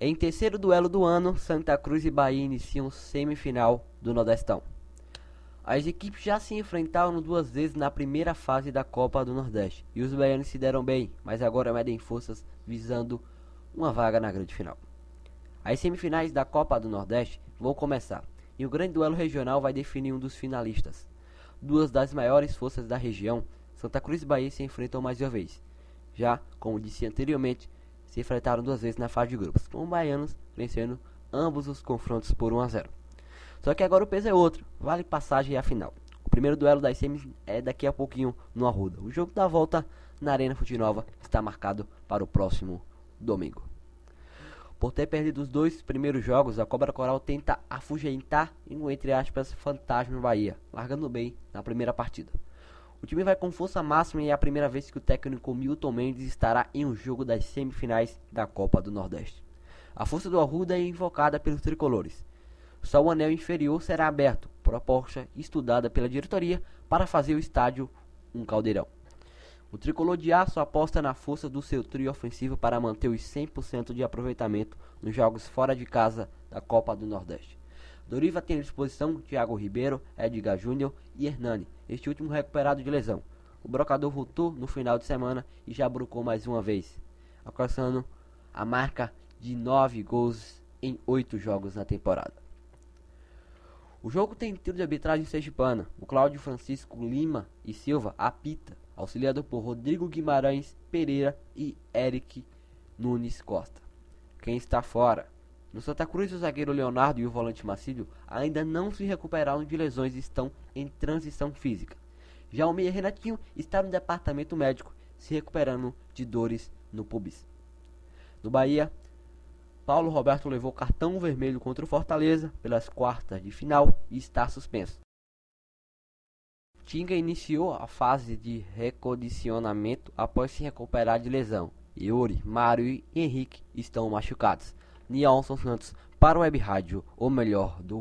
Em terceiro duelo do ano, Santa Cruz e Bahia iniciam semifinal do Nordestão. As equipes já se enfrentaram duas vezes na primeira fase da Copa do Nordeste e os baianos se deram bem, mas agora medem forças visando uma vaga na grande final. As semifinais da Copa do Nordeste vão começar e o grande duelo regional vai definir um dos finalistas. Duas das maiores forças da região, Santa Cruz e Bahia, se enfrentam mais uma vez. Já, como disse anteriormente, se enfrentaram duas vezes na fase de grupos, com os baianos vencendo ambos os confrontos por 1 a 0. Só que agora o peso é outro, vale passagem à final. O primeiro duelo das semis é daqui a pouquinho no Arruda. O jogo da volta na Arena Futinova está marcado para o próximo domingo. Por ter perdido os dois primeiros jogos, a Cobra Coral tenta afugentar um, entre aspas, fantasma Bahia, largando bem na primeira partida. O time vai com força máxima e é a primeira vez que o técnico Milton Mendes estará em um jogo das semifinais da Copa do Nordeste. A força do Arruda é invocada pelos tricolores. Só o anel inferior será aberto, proposta estudada pela diretoria para fazer o estádio um caldeirão. O tricolor de aço aposta na força do seu trio ofensivo para manter os 100% de aproveitamento nos jogos fora de casa da Copa do Nordeste. Doriva tem à disposição Thiago Ribeiro, Edgar Júnior e Hernani, este último recuperado de lesão. O brocador voltou no final de semana e já brocou mais uma vez, alcançando a marca de 9 gols em 8 jogos na temporada. O jogo tem tiro de arbitragem sergipana. O Cláudio Francisco Lima e Silva apita, auxiliado por Rodrigo Guimarães Pereira e Eric Nunes Costa. Quem está fora? No Santa Cruz, o zagueiro Leonardo e o volante Macílio ainda não se recuperaram de lesões e estão em transição física. Já o meia Renatinho está no departamento médico, se recuperando de dores no pubis. No Bahia, Paulo Roberto levou cartão vermelho contra o Fortaleza pelas quartas de final e está suspenso. Tinga iniciou a fase de recondicionamento após se recuperar de lesão. Yuri, Mário e Henrique estão machucados. Nielson Santos para o Web Rádio, o melhor do